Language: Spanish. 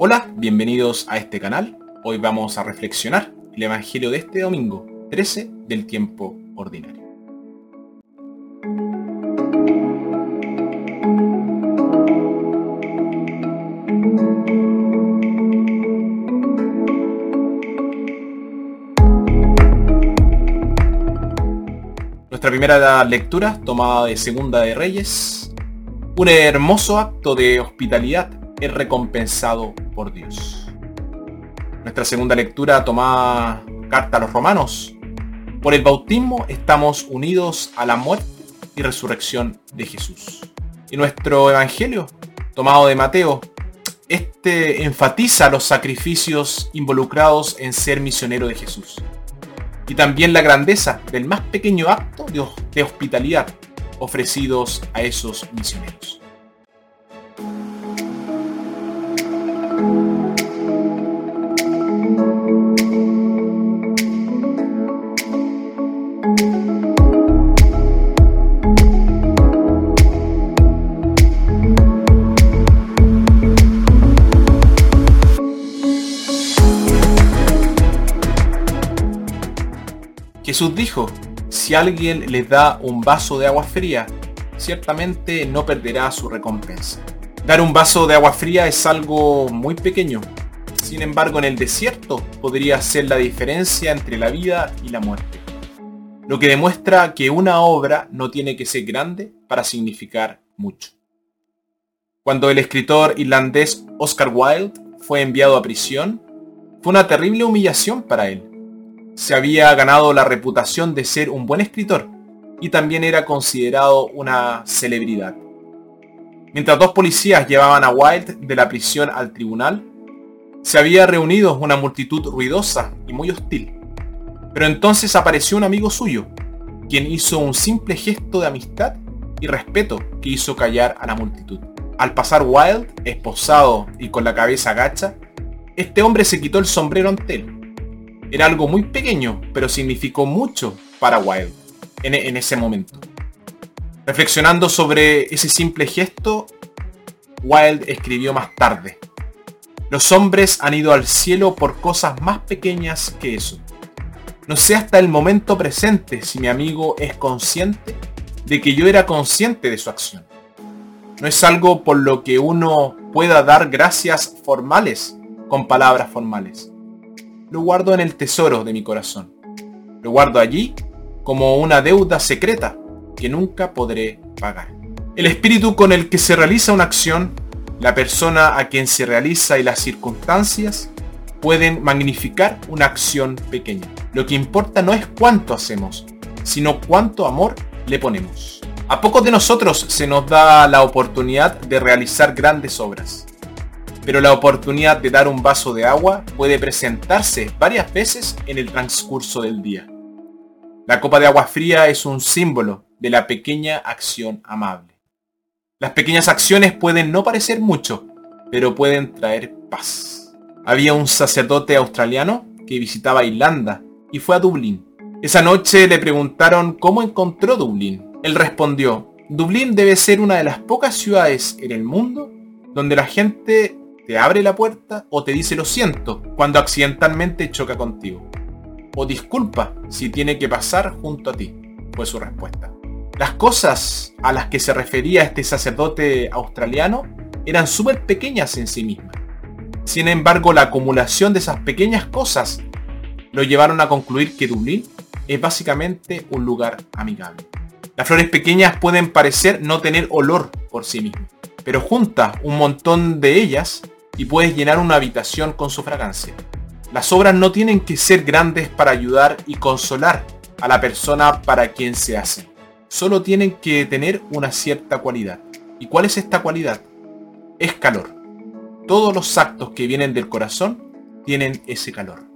Hola, bienvenidos a este canal. Hoy vamos a reflexionar el Evangelio de este domingo, 13 del tiempo ordinario. Nuestra primera lectura, tomada de Segunda de Reyes, un hermoso acto de hospitalidad es recompensado por Dios. Nuestra segunda lectura tomada carta a los romanos. Por el bautismo estamos unidos a la muerte y resurrección de Jesús. Y nuestro evangelio, tomado de Mateo, este enfatiza los sacrificios involucrados en ser misionero de Jesús. Y también la grandeza del más pequeño acto de hospitalidad ofrecidos a esos misioneros. Jesús dijo, si alguien les da un vaso de agua fría, ciertamente no perderá su recompensa. Dar un vaso de agua fría es algo muy pequeño. Sin embargo, en el desierto podría ser la diferencia entre la vida y la muerte. Lo que demuestra que una obra no tiene que ser grande para significar mucho. Cuando el escritor irlandés Oscar Wilde fue enviado a prisión, fue una terrible humillación para él se había ganado la reputación de ser un buen escritor y también era considerado una celebridad. Mientras dos policías llevaban a Wilde de la prisión al tribunal, se había reunido una multitud ruidosa y muy hostil. Pero entonces apareció un amigo suyo, quien hizo un simple gesto de amistad y respeto que hizo callar a la multitud. Al pasar Wilde, esposado y con la cabeza agacha, este hombre se quitó el sombrero ante él era algo muy pequeño, pero significó mucho para Wilde en, ese momento. Reflexionando sobre ese simple gesto, Wilde escribió más tarde. Los hombres han ido al cielo por cosas más pequeñas que eso. No sé hasta el momento presente si mi amigo es consciente de que yo era consciente de su acción. No es algo por lo que uno pueda dar gracias formales con palabras formales lo guardo en el tesoro de mi corazón. Lo guardo allí como una deuda secreta que nunca podré pagar. El espíritu con el que se realiza una acción, la persona a quien se realiza y las circunstancias pueden magnificar una acción pequeña. Lo que importa no es cuánto hacemos, sino cuánto amor le ponemos. A pocos de nosotros se nos da la oportunidad de realizar grandes obras pero la oportunidad de dar un vaso de agua puede presentarse varias veces en el transcurso del día. La copa de agua fría es un símbolo de la pequeña acción amable. Las pequeñas acciones pueden no parecer mucho, pero pueden traer paz. Había un sacerdote australiano que visitaba Irlanda y fue a Dublín. Esa noche le preguntaron cómo encontró Dublín. Él respondió, Dublín debe ser una de las pocas ciudades en el mundo donde la gente te abre la puerta o te dice lo siento cuando accidentalmente choca contigo. O disculpa si tiene que pasar junto a ti, fue su respuesta. Las cosas a las que se refería este sacerdote australiano eran súper pequeñas en sí mismas. Sin embargo, la acumulación de esas pequeñas cosas lo llevaron a concluir que Dublín es básicamente un lugar amigable. Las flores pequeñas pueden parecer no tener olor por sí mismas, pero junta un montón de ellas y puedes llenar una habitación con su fragancia. Las obras no tienen que ser grandes para ayudar y consolar a la persona para quien se hace. Solo tienen que tener una cierta cualidad. ¿Y cuál es esta cualidad? Es calor. Todos los actos que vienen del corazón tienen ese calor.